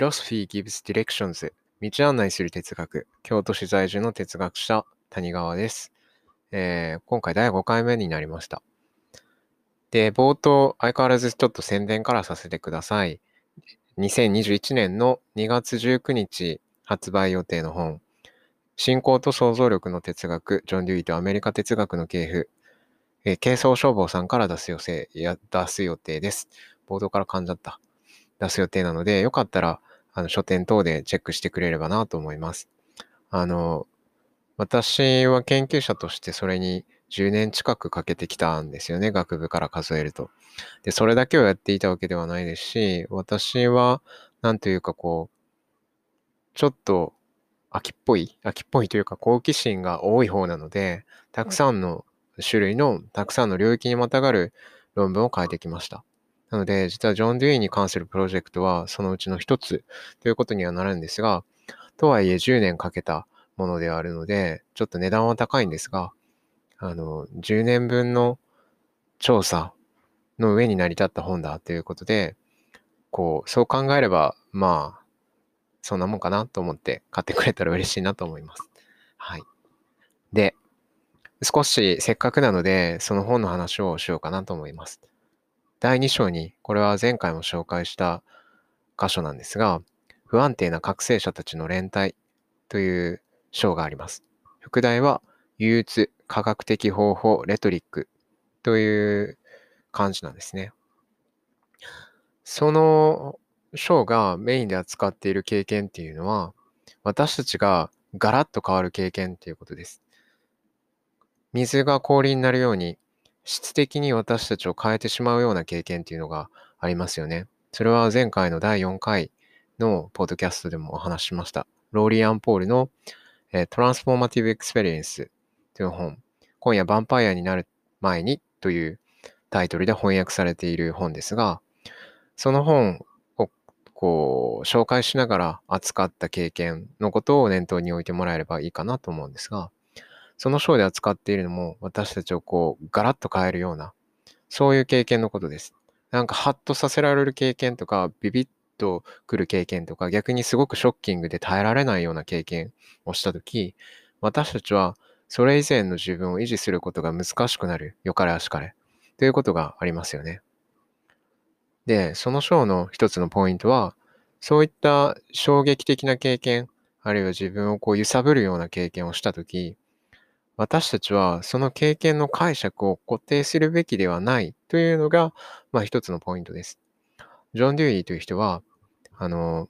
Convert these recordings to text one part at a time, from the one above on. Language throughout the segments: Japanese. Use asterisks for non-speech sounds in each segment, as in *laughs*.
Philosophy Gives Directions 道案内する哲学。京都市在住の哲学者谷川です、えー、今回第5回目になりました。で冒頭相変わらずちょっと宣伝からさせてください。2021年の2月19日発売予定の本。信仰と想像力の哲学ジョン・デュイとアメリカ哲学の系譜。え、軽装消防さんから出す予定や出す予定です。冒頭から噛んじゃった。出す予定なので、よかったら、あの、書店等でチェックしてくれればなと思います。あの、私は研究者としてそれに10年近くかけてきたんですよね、学部から数えると。で、それだけをやっていたわけではないですし、私は、なんというかこう、ちょっと秋っぽい、秋っぽいというか好奇心が多い方なので、たくさんの種類のたくさんの領域にまたがる論文を書いてきました。なので、実はジョン・デュイに関するプロジェクトはそのうちの一つということにはなるんですが、とはいえ10年かけたものであるので、ちょっと値段は高いんですが、あの、10年分の調査の上に成り立った本だということで、こう、そう考えれば、まあ、そんなもんかなと思って買ってくれたら嬉しいなと思います。はい。で、少しせっかくなので、その本の話をしようかなと思います。第2章に、これは前回も紹介した箇所なんですが、不安定な覚醒者たちの連帯という章があります。副題は、憂鬱、科学的方法、レトリックという感じなんですね。その章がメインで扱っている経験っていうのは、私たちがガラッと変わる経験っていうことです。水が氷になるように質的に私たちを変えてしまうような経験っていうのがありますよね。それは前回の第4回のポッドキャストでもお話ししました。ローリー・アン・ポールの、え、 Transformative Experience という本、今夜ヴァンパイアになる前にというタイトルで翻訳されている本ですが、その本をこう紹介しながら扱った経験のことを念頭に置いてもらえればいいかなと思うんですが、その章で扱っているのも私たちをこうガラッと変えるような、そういう経験のことです。なんかハッとさせられる経験とか、ビビッとくる経験とか、逆にすごくショッキングで耐えられないような経験をしたとき、私たちはそれ以前の自分を維持することが難しくなる、よかれあしかれ、ということがありますよね。で、その章の一つのポイントは、そういった衝撃的な経験、あるいは自分をこう揺さぶるような経験をしたとき、私たちはその経験の解釈を固定するべきではないというのが、まあ一つのポイントです。ジョン・デュイーという人は、あの、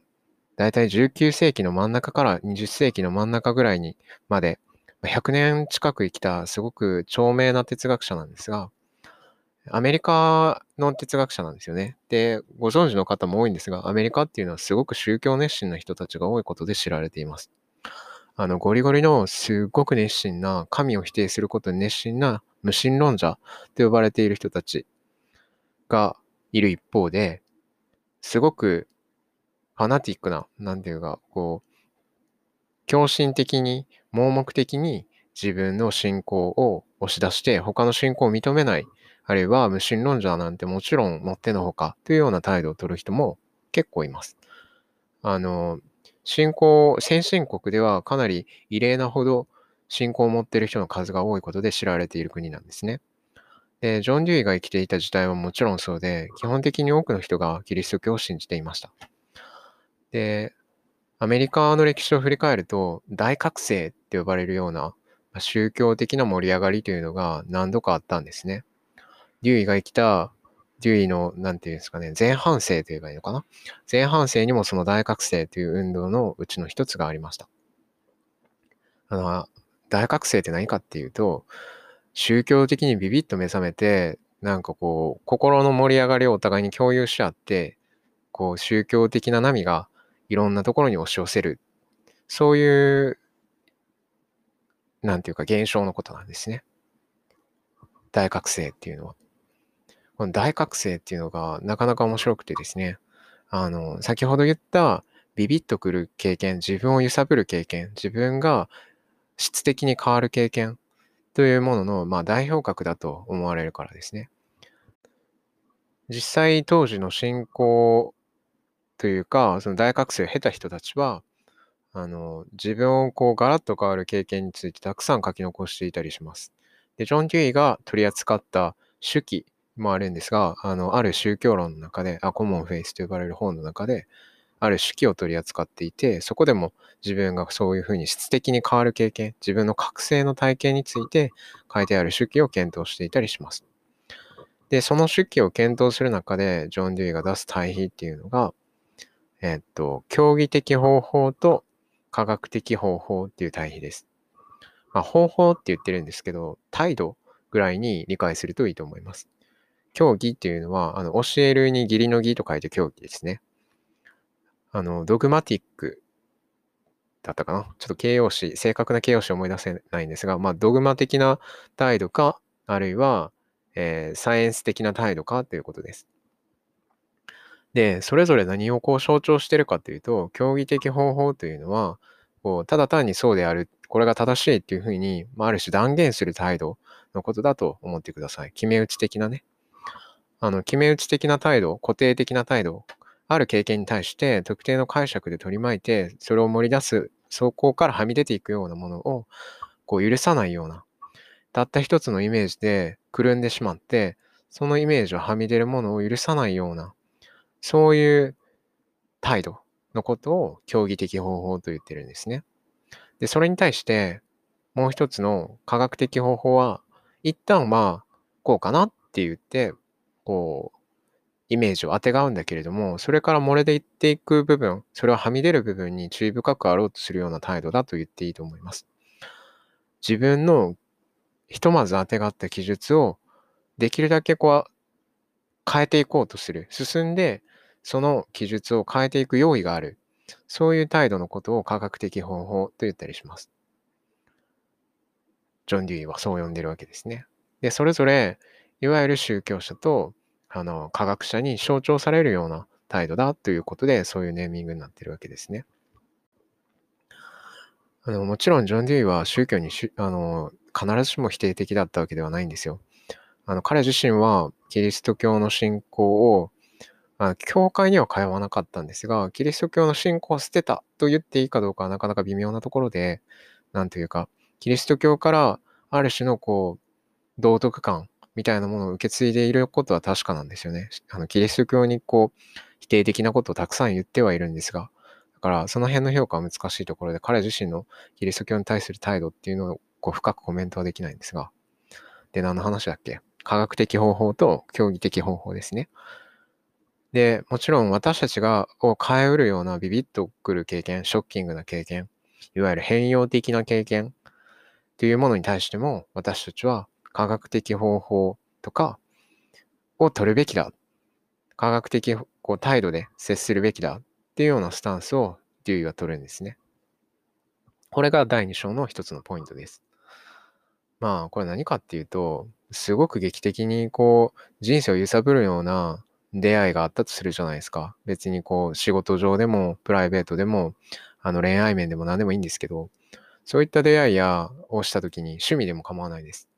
大体19世紀の真ん中から20世紀の真ん中ぐらいにまで、100年近く生きたすごく長命な哲学者なんですが、アメリカの哲学者なんですよね。で、ご存知の方も多いんですが、アメリカっていうのはすごく宗教熱心な人たちが多いことで知られています。あの、ゴリゴリのすっごく熱心な、神を否定することに熱心な無神論者と呼ばれている人たちがいる一方で、すごくファナティックな、なんていうか、こう、狂信的に、盲目的に自分の信仰を押し出して、他の信仰を認めない、あるいは無神論者なんてもちろんもってのほかというような態度を取る人も結構います。あの、新興、先進国ではかなり異例なほど信仰を持っている人の数が多いことで知られている国なんですね。で、ジョン・デュイが生きていた時代はもちろんそうで、基本的に多くの人がキリスト教を信じていました。で、アメリカの歴史を振り返ると、大覚醒って呼ばれるような宗教的な盛り上がりというのが何度かあったんですね。デュイが生きたデュイの、なんていうんですかね、前半生と言えばいいのかな？前半生にもその大覚醒という運動のうちの一つがありました。あの、大覚醒って何かっていうと、宗教的にビビッと目覚めて、なんかこう、心の盛り上がりをお互いに共有し合って、こう、宗教的な波がいろんなところに押し寄せる。そういう、なんていうか現象のことなんですね。大覚醒っていうのは。この大覚醒っていうのがなかなか面白くてですね、あの、先ほど言ったビビッとくる経験、自分を揺さぶる経験、自分が質的に変わる経験というものの、まあ、代表格だと思われるからですね。実際当時の信仰というか、その大学生を経た人たちは、あの、自分をこうガラッと変わる経験についてたくさん書き残していたりします。で、ジョン・デュイが取り扱った手記もあるんですが、あの、ある宗教論の中で、あコモンフェイスと呼ばれる本の中で、ある手記を取り扱っていて、そこでも自分がそういうふうに質的に変わる経験、自分の覚醒の体験について書いてある手記を検討していたりします。で、その手記を検討する中で、ジョン・デュイが出す対比っていうのが、えっと、競技的方法と科学的方法っていう対比です。まあ、方法って言ってるんですけど、態度ぐらいに理解するといいと思います。競技っていうのは、あの教えるに義理の義と書いて競技ですね。あの、ドグマティックだったかな？ちょっと形容詞、正確な形容詞を思い出せないんですが、まあ、ドグマ的な態度か、あるいは、えー、サイエンス的な態度かということです。で、それぞれ何をこう象徴してるかというと、競技的方法というのは、こうただ単にそうである、これが正しいっていうふうに、まあ、ある種断言する態度のことだと思ってください。決め打ち的なね。あの、決め打ち的な態度、固定的な態度、ある経験に対して特定の解釈で取り巻いて、それを盛り出す、そこからはみ出ていくようなものを、こう許さないような、たった一つのイメージでくるんでしまって、そのイメージをはみ出るものを許さないような、そういう態度のことを競技的方法と言ってるんですね。で、それに対して、もう一つの科学的方法は、一旦はこうかなって言って、こう、イメージをあてがうんだけれども、それから漏れていっていく部分、それをはみ出る部分に注意深くあろうとするような態度だと言っていいと思います。自分のひとまずあてがった記述をできるだけこう変えていこうとする。進んでその記述を変えていく用意がある。そういう態度のことを科学的方法と言ったりします。ジョン・デュイはそう呼んでるわけですね。で、それぞれ、いわゆる宗教者とあの、科学者に象徴されるような態度だということで、そういうネーミングになってるわけですね。あのもちろん、ジョン・デュイは宗教にしあの必ずしも否定的だったわけではないんですよ。あの彼自身はキリスト教の信仰をあ教会には通わなかったんですが、キリスト教の信仰を捨てたと言っていいかどうかはなかなか微妙なところで、なんというか、キリスト教からある種のこう、道徳感みたいなものを受け継いでいることは確かなんですよね。あのキリスト教にこう否定的なことをたくさん言ってはいるんですが、だからその辺の評価は難しいところで、彼自身のキリスト教に対する態度っていうのをこう深くコメントはできないんですが。で、何の話だっけ？科学的方法と競技的方法ですね。で、もちろん私たちがを変えうるようなビビッとくる経験、ショッキングな経験、いわゆる変容的な経験というものに対しても私たちは科学的方法とかを取るべきだ。科学的こう態度で接するべきだっていうようなスタンスをデューイは取るんですね。これが第2章の一つのポイントです。まあ、これ何かっていうと、すごく劇的にこう、人生を揺さぶるような出会いがあったとするじゃないですか。別にこう、仕事上でも、プライベートでも、あの恋愛面でも何でもいいんですけど、そういった出会いやをした時に趣味でも構わないです。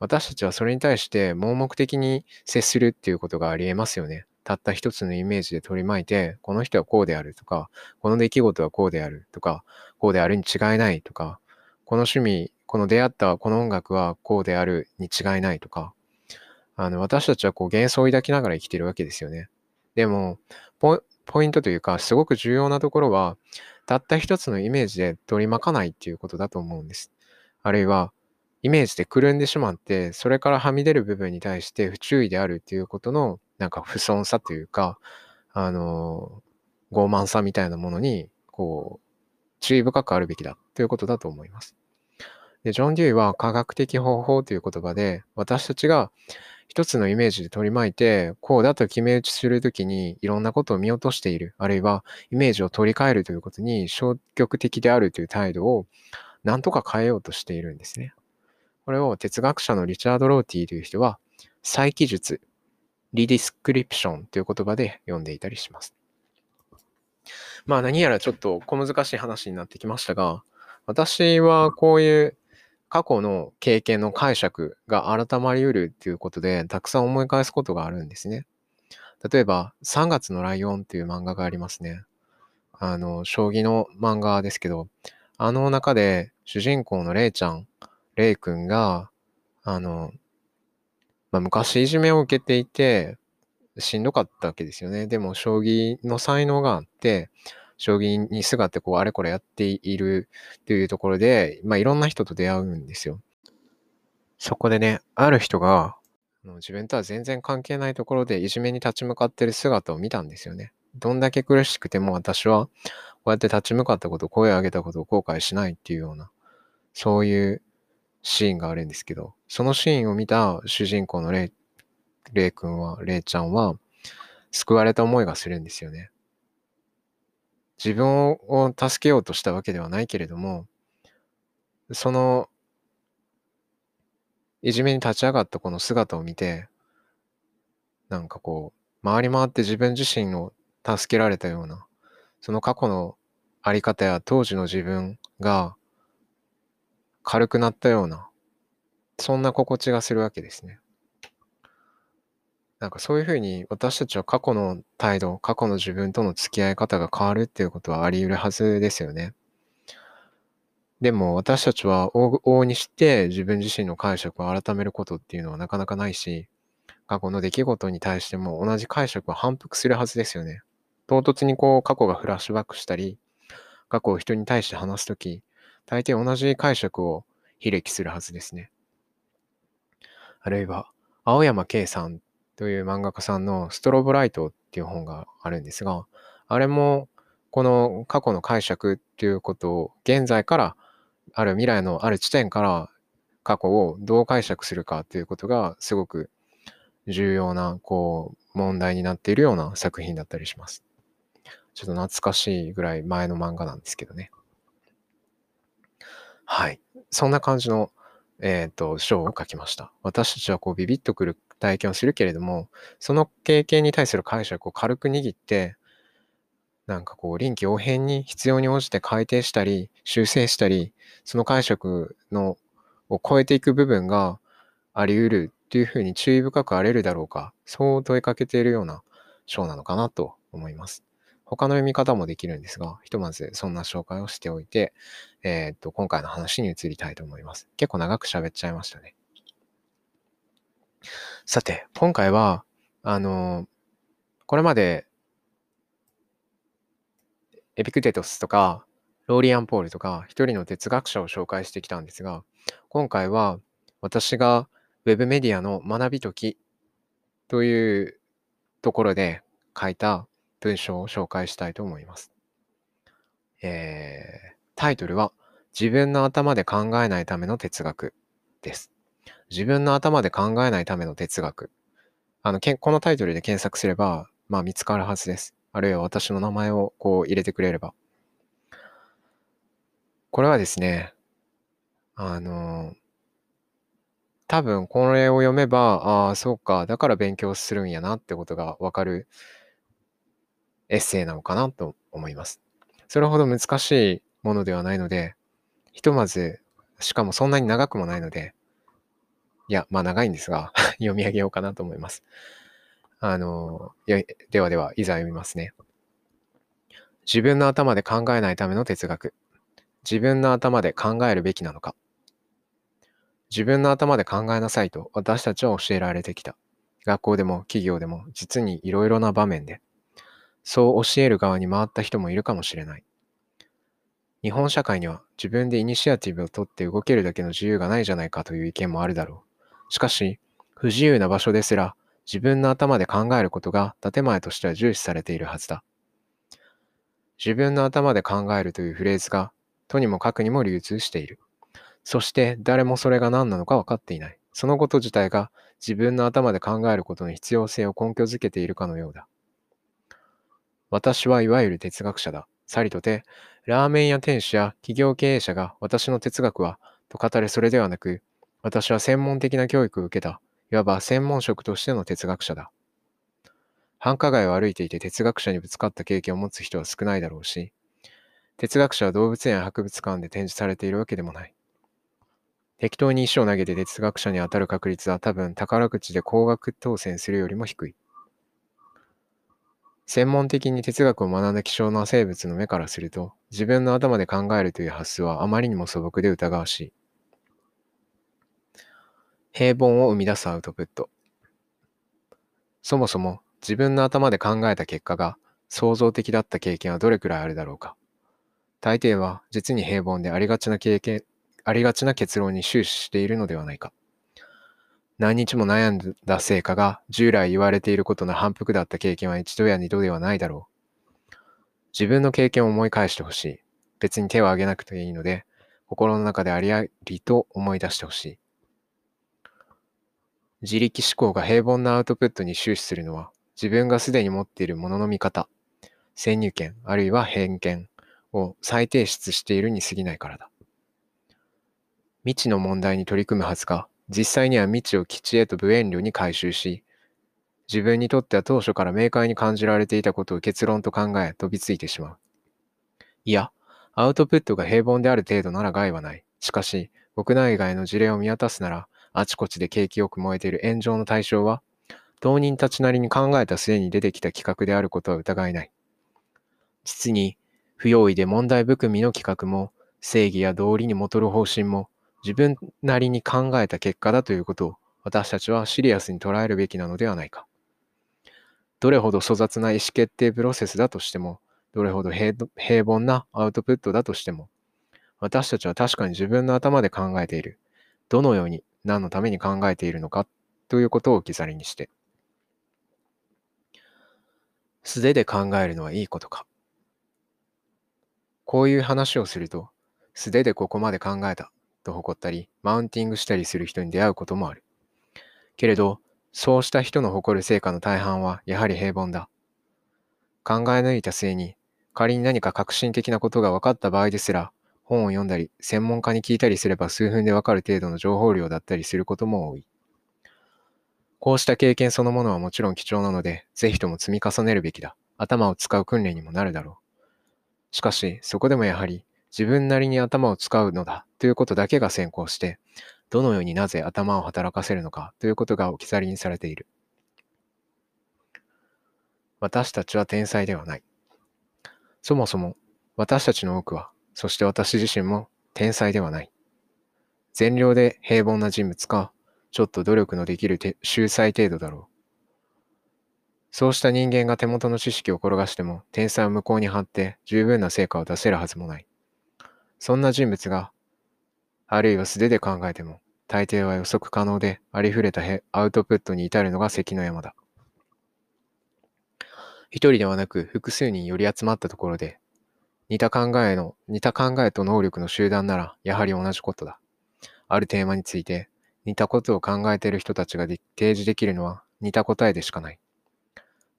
私たちはそれに対して盲目的に接するっていうことがありえますよね。たった一つのイメージで取り巻いて、この人はこうであるとか、この出来事はこうであるとか、こうであるに違いないとか、この趣味、この出会ったこの音楽はこうであるに違いないとか、あの私たちはこう幻想を抱きながら生きてるわけですよね。でもポ、ポイントというか、すごく重要なところは、たった一つのイメージで取り巻かないっていうことだと思うんです。あるいは、イメージでくるんでしまって、それからはみ出る部分に対して不注意であるっていうことの、なんか不損さというか、あの、傲慢さみたいなものに、こう、注意深くあるべきだということだと思います。で、ジョン・デュイは科学的方法という言葉で、私たちが一つのイメージで取り巻いて、こうだと決め打ちするときにいろんなことを見落としている、あるいはイメージを取り替えるということに消極的であるという態度を何とか変えようとしているんですね。これを哲学者のリチャード・ローティという人は、再記述、 redescription という言葉で呼んでいたりします。まあ何やらちょっと小難しい話になってきましたが、私はこういう過去の経験の解釈が改まりうるということで、たくさん思い返すことがあるんですね。例えば、3月のライオンっていう漫画がありますね。あの、将棋の漫画ですけど、あの中で主人公のレイちゃん、レイくんが、あの、まあ、昔いじめを受けていて、しんどかったわけですよね。でも、将棋の才能があって、将棋にすがってこう、あれこれやっているというところで、まあ、いろんな人と出会うんですよ。そこでね、ある人が、自分とは全然関係ないところでいじめに立ち向かってる姿を見たんですよね。どんだけ苦しくても私はこうやって立ち向かったこと、声を上げたことを後悔しないっていうような、そういうシーンがあるんですけど、そのシーンを見た主人公のレイ、レイ君は、レイちゃんは、救われた思いがするんですよね。自分を助けようとしたわけではないけれども、その、いじめに立ち上がったこの姿を見て、なんかこう、回り回って自分自身を助けられたような、その過去のあり方や当時の自分が軽くなったような、そんな心地がするわけですね。なんかそういうふうに私たちは過去の態度、過去の自分との付き合い方が変わるっていうことはあり得るはずですよね。でも私たちは往々にして自分自身の解釈を改めることっていうのはなかなかないし、過去の出来事に対しても同じ解釈を反復するはずですよね。唐突にこう過去がフラッシュバックしたり、過去を人に対して話すとき、大抵同じ解釈を披歴するはずですね。あるいは、青山圭さんという漫画家さんのストロボライトっていう本があるんですが、あれもこの過去の解釈っていうことを現在からある未来のある地点から過去をどう解釈するかっていうことがすごく重要なこう問題になっているような作品だったりします。ちょっと懐かしいぐらい前の漫画なんですけどね。はい。そんな感じの、えっ、と、章を書きました。私たちはこうビビッとくる体験をするけれども、その経験に対する解釈を軽く握って、なんかこう臨機応変に必要に応じて改定したり、修正したり、その解釈のを超えていく部分があり得るっていうふうに注意深くあれるだろうか、そう問いかけているような章なのかなと思います。他の読み方もできるんですが、ひとまずそんな紹介をしておいて、えー、っと、今回の話に移りたいと思います。結構長く喋っちゃいましたね。さて、今回は、あの、これまで、エピクテトスとか、ローリアン・ポールとか、一人の哲学者を紹介してきたんですが、今回は私が Web メディアの学びときというところで書いた文章を紹介したいと思います。えー、タイトルは自分の頭で考えないための哲学です。自分の頭で考えないための哲学。あの、このタイトルで検索すれば、まあ見つかるはずです。あるいは私の名前をこう入れてくれれば。これはですね、あの、多分これを読めば、ああ、そうか、だから勉強するんやなってことがわかるエッセイなのかなと思います。それほど難しいものではないので、ひとまず、しかもそんなに長くもないので、いや、まあ長いんですが *laughs* 読み上げようかなと思います。あの、ではでは、いざ読みますね。自分の頭で考えないための哲学。自分の頭で考えるべきなのか。自分の頭で考えなさいと私たちは教えられてきた。学校でも企業でも実にいろいろな場面で。そう教える側に回った人もいるかもしれない。日本社会には自分でイニシアティブを取って動けるだけの自由がないじゃないかという意見もあるだろう。しかし、不自由な場所ですら自分の頭で考えることが建前としては重視されているはずだ。自分の頭で考えるというフレーズがとにもかくにも流通している。そして誰もそれが何なのか分かっていない。そのこと自体が自分の頭で考えることの必要性を根拠づけているかのようだ。私はいわゆる哲学者だ。さりとて、ラーメン屋店主や企業経営者が私の哲学は、と語るそれではなく、私は専門的な教育を受けた、いわば専門職としての哲学者だ。繁華街を歩いていて哲学者にぶつかった経験を持つ人は少ないだろうし、哲学者は動物園や博物館で展示されているわけでもない。適当に石を投げて哲学者に当たる確率は多分宝くじで高額当選するよりも低い。専門的に哲学を学んだ希少な生物の目からすると、自分の頭で考えるという発想はあまりにも素朴で疑わしい。平凡を生み出すアウトプット。そもそも自分の頭で考えた結果が創造的だった経験はどれくらいあるだろうか。大抵は実に平凡でありがちな経験、ありがちな結論に終始しているのではないか。何日も悩んだ成果が従来言われていることの反復だった経験は一度や二度ではないだろう。自分の経験を思い返してほしい。別に手を挙げなくていいので、心の中でありありと思い出してほしい。自力思考が平凡なアウトプットに終始するのは、自分がすでに持っているものの見方、先入観、あるいは偏見を再提出しているに過ぎないからだ。未知の問題に取り組むはずが、実際には未知を基地へと無遠慮に回収し、自分にとっては当初から明快に感じられていたことを結論と考え飛びついてしまう。いや、アウトプットが平凡である程度なら害はない。しかし、国内外の事例を見渡すなら、あちこちで景気よく燃えている炎上の対象は、当人たちなりに考えた末に出てきた企画であることは疑いない。実に、不用意で問題含みの企画も、正義や道理にもとる方針も、自分なりに考えた結果だということを私たちはシリアスに捉えるべきなのではないか。どれほど粗雑な意思決定プロセスだとしても、どれほど平凡なアウトプットだとしても、私たちは確かに自分の頭で考えている。どのように、何のために考えているのかということを置き去りにして。素手で考えるのはいいことか。こういう話をすると、素手でここまで考えたと誇ったり、マウンティングしたりする人に出会うこともある。けれど、そうした人の誇る成果の大半はやはり平凡だ。考え抜いた末に、仮に何か革新的なことが分かった場合ですら、本を読んだり、専門家に聞いたりすれば数分で分かる程度の情報量だったりすることも多い。こうした経験そのものはもちろん貴重なので、ぜひとも積み重ねるべきだ。頭を使う訓練にもなるだろう。しかし、そこでもやはり、自分なりに頭を使うのだということだけが先行して、どのようになぜ頭を働かせるのかということが置き去りにされている。私たちは天才ではない。そもそも私たちの多くは、そして私自身も天才ではない。善良で平凡な人物か、ちょっと努力のできる秀才程度だろう。そうした人間が手元の知識を転がしても天才を向こうに張って十分な成果を出せるはずもない。そんな人物が、あるいは素手で考えても、大抵は予測可能でありふれたアウトプットに至るのが関の山だ。一人ではなく複数人寄り集まったところで、似た考えの、似た考えと能力の集団なら、やはり同じことだ。あるテーマについて、似たことを考えている人たちが提示できるのは似た答えでしかない。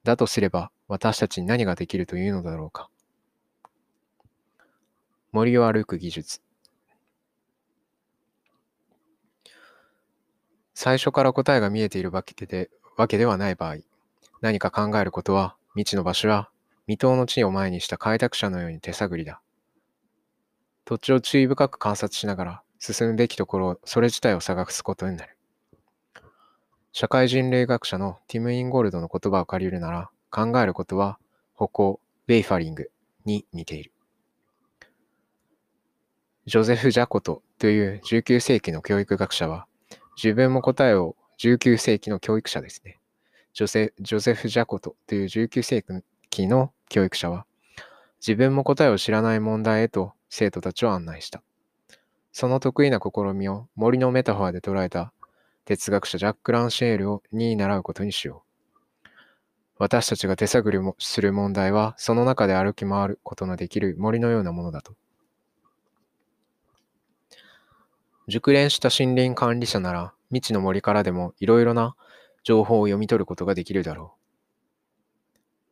だとすれば、私たちに何ができるというのだろうか。森を歩く技術。最初から答えが見えているわけでわけではない場合、何か考えることは未知の場所や未踏の地を前にした開拓者のように手探りだ。土地を注意深く観察しながら進むべきところそれ自体を探すことになる。社会人類学者のティム・インゴールドの言葉を借りるなら、考えることは歩行、ウェイファリングに似ている。ジョゼフ・ジャコトという19世紀の教育学者は、自分も答えを19世紀の教育者ですね。ジョセジョゼフ・ジャコトという19世紀の教育者は、自分も答えを知らない問題へと生徒たちを案内した。その得意な試みを森のメタファーで捉えた哲学者ジャック・ランシェールをに習うことにしよう。私たちが手探りもする問題は、その中で歩き回ることのできる森のようなものだと。熟練した森林管理者なら未知の森からでもいろいろな情報を読み取ることができるだろう。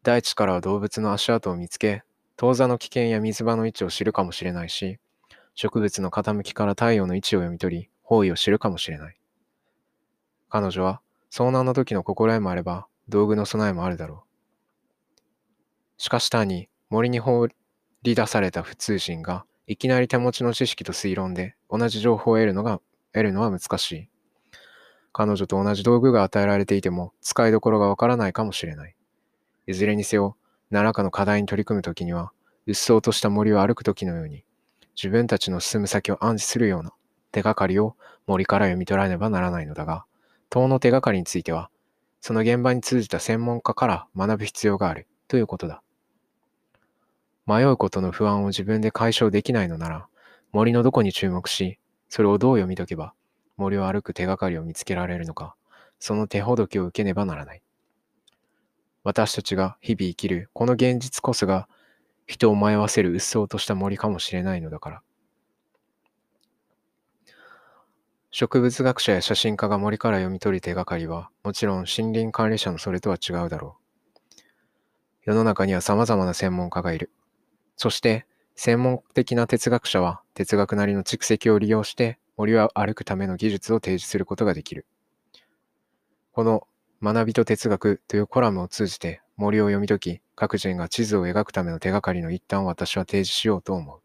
大地からは動物の足跡を見つけ、当座の危険や水場の位置を知るかもしれないし、植物の傾きから太陽の位置を読み取り、方位を知るかもしれない。彼女は遭難の時の心得もあれば、道具の備えもあるだろう。しかし単に森に放り出された普通人がいきなり手持ちの知識と推論で同じ情報を得るのが、得るのは難しい。彼女と同じ道具が与えられていても使いどころがわからないかもしれない。いずれにせよ、何らかの課題に取り組むときには、うっそうとした森を歩くときのように、自分たちの進む先を暗示するような手がかりを森から読み取らねばならないのだが、塔の手がかりについては、その現場に通じた専門家から学ぶ必要があるということだ。迷うことの不安を自分で解消できないのなら、森のどこに注目し、それをどう読み解けば、森を歩く手がかりを見つけられるのか、その手ほどきを受けねばならない。私たちが日々生きるこの現実こそが、人を迷わせる鬱蒼とした森かもしれないのだから。植物学者や写真家が森から読み取る手がかりは、もちろん森林管理者のそれとは違うだろう。世の中には様々な専門家がいる。そして、専門的な哲学者は哲学なりの蓄積を利用して森を歩くための技術を提示することができる。この学びと哲学というコラムを通じて森を読み解き、各人が地図を描くための手がかりの一端を私は提示しようと思う。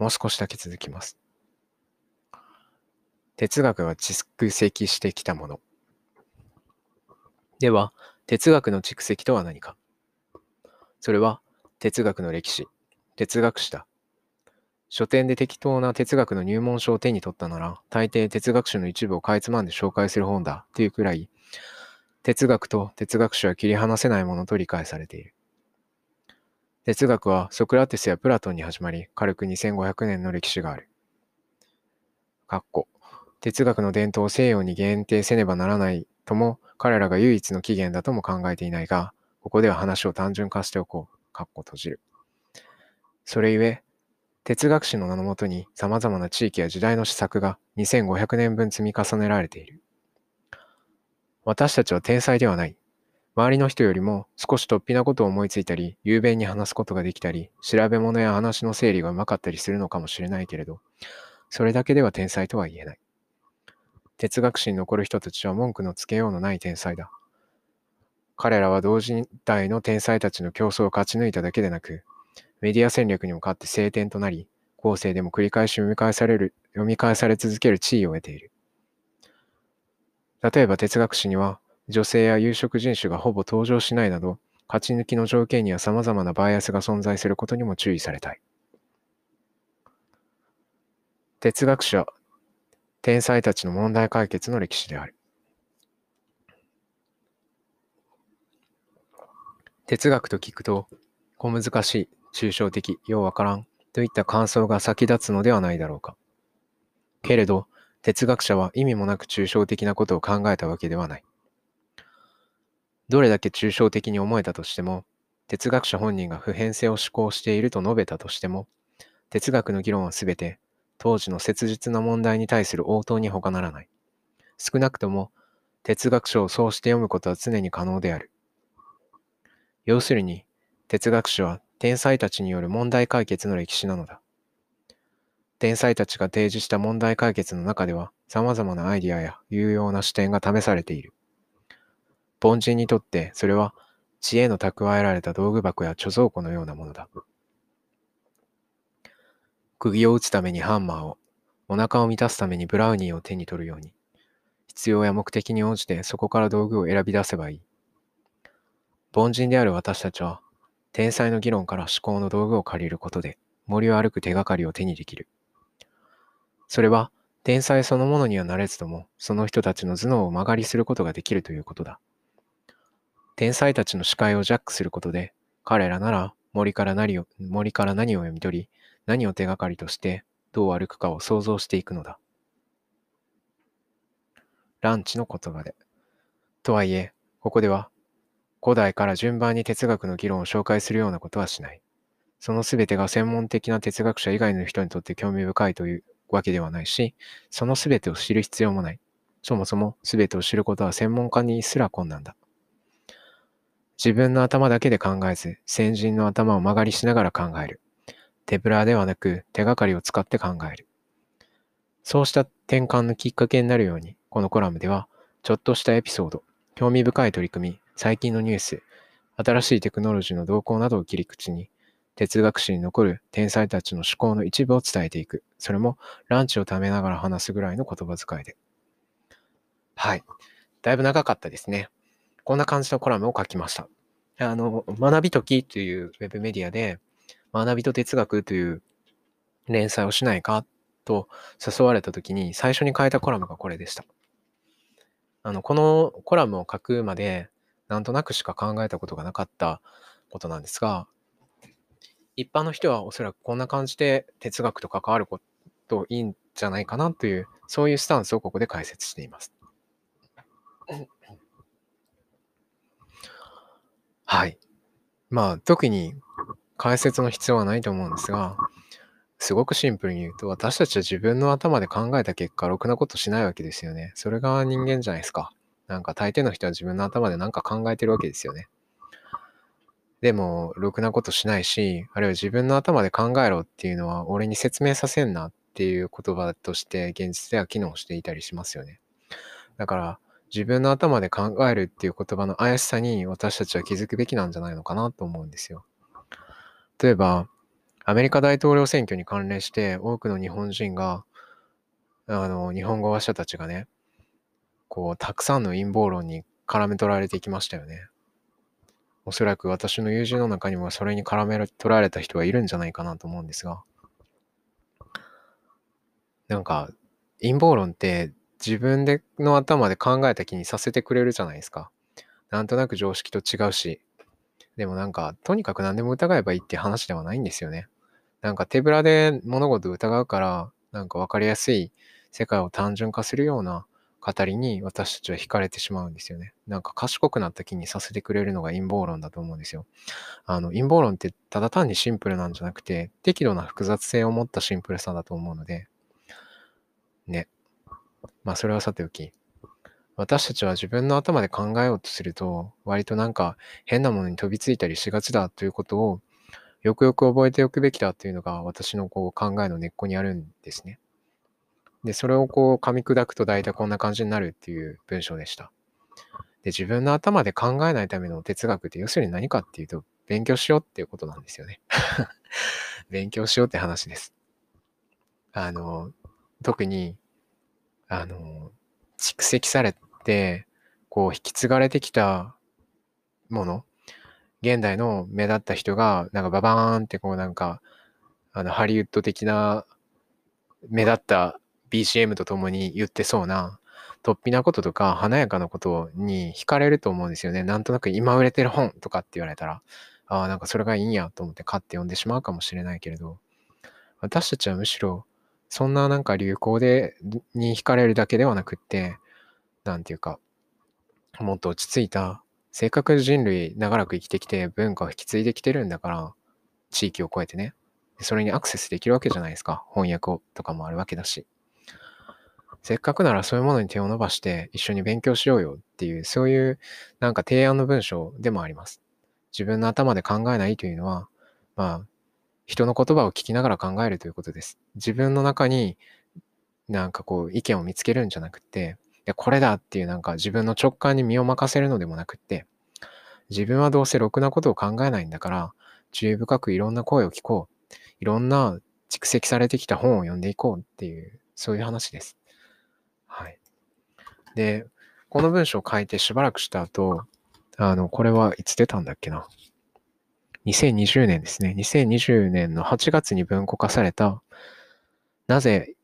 もう少しだけ続きます。哲学が蓄積してきたもの。では、哲学の蓄積とは何かそれは、哲学の歴史、哲学史だ。書店で適当な哲学の入門書を手に取ったなら、大抵哲学史の一部をかいつまんで紹介する本だというくらい、哲学と哲学史は切り離せないものと理解されている。哲学はソクラテスやプラトンに始まり、軽く2500年の歴史がある。かっこ哲学の伝統を西洋に限定せねばならないとも、彼らが唯一の起源だとも考えていないが、ここでは話を単純化しておこう。かっこ閉じる。それゆえ、哲学史の名のもとに様々な地域や時代の施策が2500年分積み重ねられている。私たちは天才ではない。周りの人よりも少し突飛なことを思いついたり、雄弁に話すことができたり、調べ物や話の整理がうまかったりするのかもしれないけれど、それだけでは天才とは言えない。哲学史に残る人たちは文句のつけようのない天才だ。彼らは同時代の天才たちの競争を勝ち抜いただけでなく、メディア戦略にも勝って晴天となり、後世でも繰り返し読み返される、読み返され続ける地位を得ている。例えば哲学史には、女性や有色人種がほぼ登場しないなど、勝ち抜きの条件には様々なバイアスが存在することにも注意されたい。哲学者、天才たちの問題解決の歴史である。哲学と聞くと、小難しい、抽象的、ようわからんといった感想が先立つのではないだろうか。けれど、哲学者は意味もなく抽象的なことを考えたわけではない。どれだけ抽象的に思えたとしても、哲学者本人が普遍性を思考していると述べたとしても、哲学の議論はすべて当時の切実な問題に対する応答に他ならない。少なくとも哲学書をそうして読むことは常に可能である。要するに、哲学史は天才たちによる問題解決の歴史なのだ。天才たちが提示した問題解決の中では、様々なアイディアや有用な視点が試されている。凡人にとってそれは知恵の蓄えられた道具箱や貯蔵庫のようなものだ。釘を打つためにハンマーを、お腹を満たすためにブラウニーを手に取るように、必要や目的に応じてそこから道具を選び出せばいい。凡人である私たちは、天才の議論から思考の道具を借りることで、森を歩く手がかりを手にできる。それは、天才そのものにはなれずとも、その人たちの頭脳を曲がりすることができるということだ。天才たちの視界をジャックすることで、彼らなら森から何を森から何を読み取り、何を手がかりとしてどう歩くかを想像していくのだ。ランチの言葉で。とはいえ、ここでは古代から順番に哲学の議論を紹介するようなことはしない。そのすべてが専門的な哲学者以外の人にとって興味深いというわけではないし、そのすべてを知る必要もない。そもそもすべてを知ることは専門家にすら困難だ。自分の頭だけで考えず、先人の頭を曲がりしながら考える。手ぶらではなく手がかりを使って考える。そうした転換のきっかけになるように、このコラムでは、ちょっとしたエピソード、興味深い取り組み、最近のニュース、新しいテクノロジーの動向などを切り口に、哲学史に残る天才たちの思考の一部を伝えていく。それもランチを食べながら話すぐらいの言葉遣いで。はい。だいぶ長かったですね。こんな感じのコラムを書きました。あの、学びときというウェブメディアで、学びと哲学という連載をしないかと誘われた時に最初に書いたコラムがこれでした。あの、このコラムを書くまでなんとなくしか考えたことがなかったことなんですが、一般の人はおそらくこんな感じで哲学と関わることいいんじゃないかなという、そういうスタンスをここで解説しています。はい。まあ、特に解説の必要はないと思うんですが、すごくシンプルに言うと、私たちは自分の頭で考えた結果、ろくなことしないわけですよね。それが人間じゃないですか。なんか大抵の人は自分の頭で何か考えてるわけですよね。でも、ろくなことしないし、あるいは自分の頭で考えろっていうのは、俺に説明させんなっていう言葉として現実では機能していたりしますよね。だから、自分の頭で考えるっていう言葉の怪しさに私たちは気づくべきなんじゃないのかなと思うんですよ。例えば、アメリカ大統領選挙に関連して多くの日本人が、あの、日本語話者たちがね、こう、たくさんの陰謀論に絡め取られていきましたよね。おそらく私の友人の中にもそれに絡め取られた人がいるんじゃないかなと思うんですが、なんか、陰謀論って自分での頭で考えた気にさせてくれるじゃないですか。なんとなく常識と違うし、でもなんか、とにかく何でも疑えばいいって話ではないんですよね。なんか手ぶらで物事を疑うから、なんか分かりやすい世界を単純化するような語りに私たちは惹かれてしまうんですよね。なんか賢くなった気にさせてくれるのが陰謀論だと思うんですよ。あの陰謀論ってただ単にシンプルなんじゃなくて、適度な複雑性を持ったシンプルさだと思うので、ね。まあそれはさておき。私たちは自分の頭で考えようとすると、割となんか変なものに飛びついたりしがちだということを、よくよく覚えておくべきだというのが私のこう考えの根っこにあるんですね。で、それをこう噛み砕くと大体こんな感じになるっていう文章でした。で、自分の頭で考えないための哲学って要するに何かっていうと、勉強しようっていうことなんですよね。*laughs* 勉強しようって話です。あの、特に、あの、蓄積されて、こう引き継がれてきたもの、現代の目立った人が、なんかババーンってこうなんか、あの、ハリウッド的な目立った BGM とともに言ってそうな、突飛なこととか華やかなことに惹かれると思うんですよね。なんとなく今売れてる本とかって言われたら、ああ、なんかそれがいいんやと思って買って読んでしまうかもしれないけれど、私たちはむしろそんななんか流行で、に惹かれるだけではなくって、なんていうか、もっと落ち着いた、せっかく人類長らく生きてきて文化を引き継いできてるんだから、地域を超えてね。それにアクセスできるわけじゃないですか。翻訳をとかもあるわけだし。せっかくならそういうものに手を伸ばして一緒に勉強しようよっていう、そういうなんか提案の文章でもあります。自分の頭で考えないというのは、まあ、人の言葉を聞きながら考えるということです。自分の中になんかこう意見を見つけるんじゃなくて、いやこれだっていうなんか自分の直感に身を任せるのでもなくって、自分はどうせろくなことを考えないんだから、注意深くいろんな声を聞こう。いろんな蓄積されてきた本を読んでいこうっていう、そういう話です。で、この文章を書いてしばらくした後、あの、これはいつ出たんだっけな？2020年ですね。2020年の8月に文庫化された、なぜ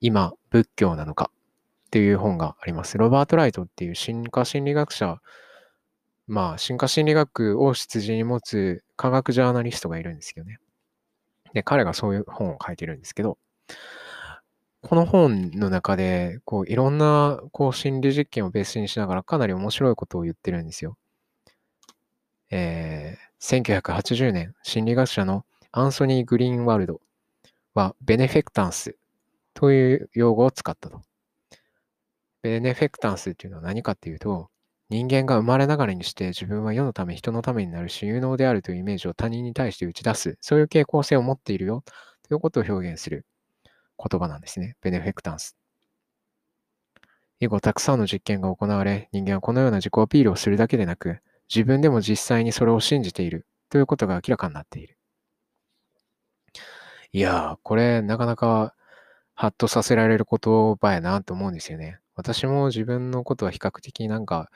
今仏教なのかっていう本があります。ロバート・ライトっていう進化心理学者、まあ、進化心理学を出自に持つ科学ジャーナリストがいるんですけどね。で、彼がそういう本を書いてるんですけど、この本の中で、こう、いろんな、こう、心理実験をベースにしながら、かなり面白いことを言ってるんですよ。えー、1980年、心理学者のアンソニー・グリーンワールドは、ベネフェクタンスという用語を使ったと。ベネフェクタンスっていうのは何かっていうと、人間が生まれながらにして自分は世のため、人のためになるし、有能であるというイメージを他人に対して打ち出す、そういう傾向性を持っているよということを表現する言葉なんですね。ベネフェクタンス。以後、たくさんの実験が行われ、人間はこのような自己アピールをするだけでなく、自分でも実際にそれを信じているということが明らかになっている。いやー、これなかなかハッとさせられる言葉やなと思うんですよね。私も自分のことは比較的なんか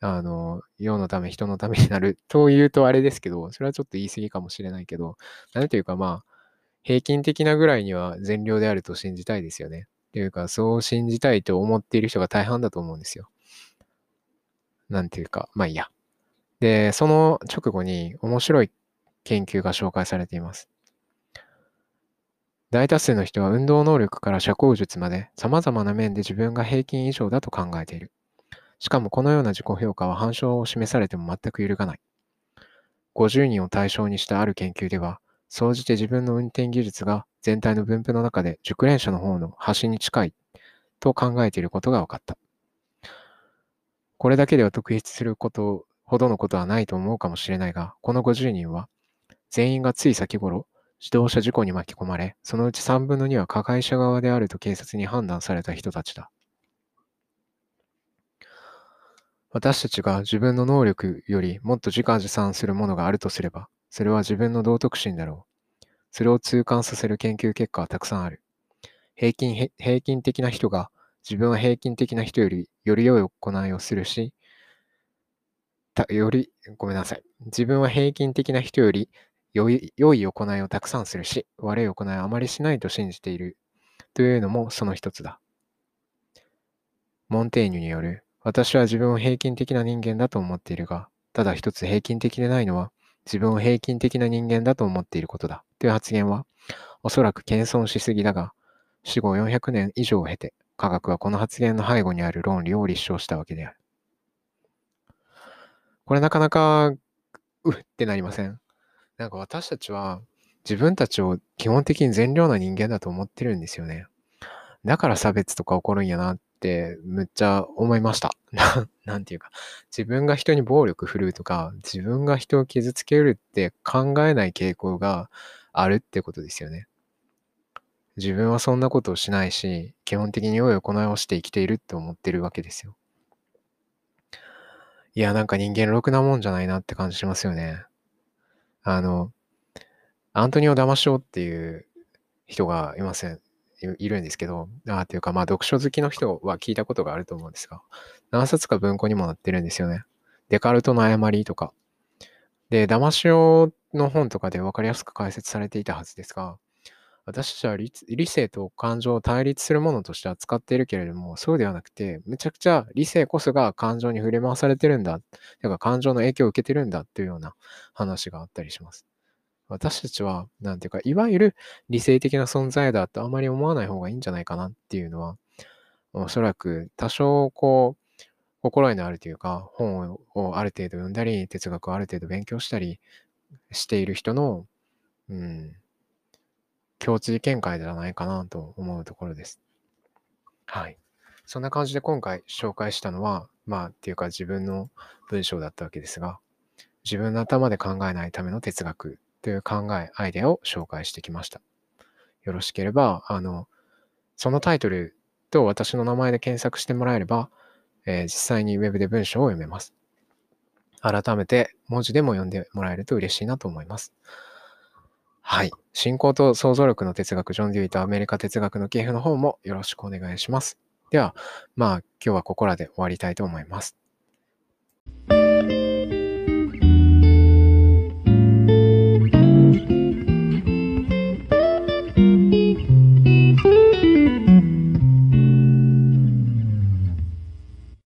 あの、世のため、人のためになるというとあれですけど、それはちょっと言い過ぎかもしれないけど、なんというかまあ、平均的なぐらいには善良であると信じたいですよね。というか、そう信じたいと思っている人が大半だと思うんですよ。なんていうか、まあいいや。で、その直後に面白い研究が紹介されています。大多数の人は運動能力から社交術まで様々な面で自分が平均以上だと考えている。しかもこのような自己評価は反証を示されても全く揺るがない。50人を対象にしたある研究では、総じて自分の運転技術が全体の分布の中で熟練者の方の端に近いと考えていることが分かった。これだけでは特筆することほどのことはないと思うかもしれないが、この50人は全員がつい先頃自動車事故に巻き込まれ、そのうち3分の2は加害者側であると警察に判断された人たちだ。私たちが自分の能力よりもっと自家自賛するものがあるとすれば、それは自分の道徳心だろう。それを痛感させる研究結果はたくさんある。平均平均的な人が自分は平均的な人よりより良い行いをするし、たより、ごめんなさい。自分は平均的な人より良い良い行いをたくさんするし、悪い行いをあまりしないと信じているというのもその一つだ。モンテーニュによる私は自分を平均的な人間だと思っているが、ただ一つ平均的でないのは、自分を平均的な人間だと思っていることだ。という発言は、おそらく謙遜しすぎだが、死後400年以上を経て、科学はこの発言の背後にある論理を立証したわけである。これなかなか、うってなりませんなんか私たちは自分たちを基本的に善良な人間だと思ってるんですよね。だから差別とか起こるんやなっってむっちゃ思いました。*laughs* なんていうか、自分が人に暴力振るうとか、自分が人を傷つけるって考えない傾向があるってことですよね。自分はそんなことをしないし、基本的に良い行いをして生きているって思ってるわけですよ。いや、なんか人間ろくなもんじゃないなって感じしますよね。あの、アントニオ・ダマシオっていう人がいません。いるんですけど、あというか、まあ、読書好きの人は聞いたことがあると思うんですが、何冊か文庫にも載ってるんですよね。デカルトの誤りとか。で、ダマシオの本とかで分かりやすく解説されていたはずですが、私たちは理性と感情を対立するものとして扱っているけれども、そうではなくて、むちゃくちゃ理性こそが感情に振り回されてるんだ。だから感情の影響を受けてるんだっていうような話があったりします。私たちは、なんていうか、いわゆる理性的な存在だとあまり思わない方がいいんじゃないかなっていうのは、おそらく多少こう、心得のあるというか、本をある程度読んだり、哲学をある程度勉強したりしている人の、うん、共通見解ではないかなと思うところです。はい。そんな感じで今回紹介したのは、まあ、っていうか自分の文章だったわけですが、自分の頭で考えないための哲学という考え、アイデアを紹介してきました。よろしければ、あの、そのタイトルと私の名前で検索してもらえれば、えー、実際に Web で文章を読めます。改めて文字でも読んでもらえると嬉しいなと思います。はい。信仰と想像力の哲学、ジョン・デュイとアメリカ哲学の系譜の方もよろしくお願いします。では、まあ、今日はここらで終わりたいと思います。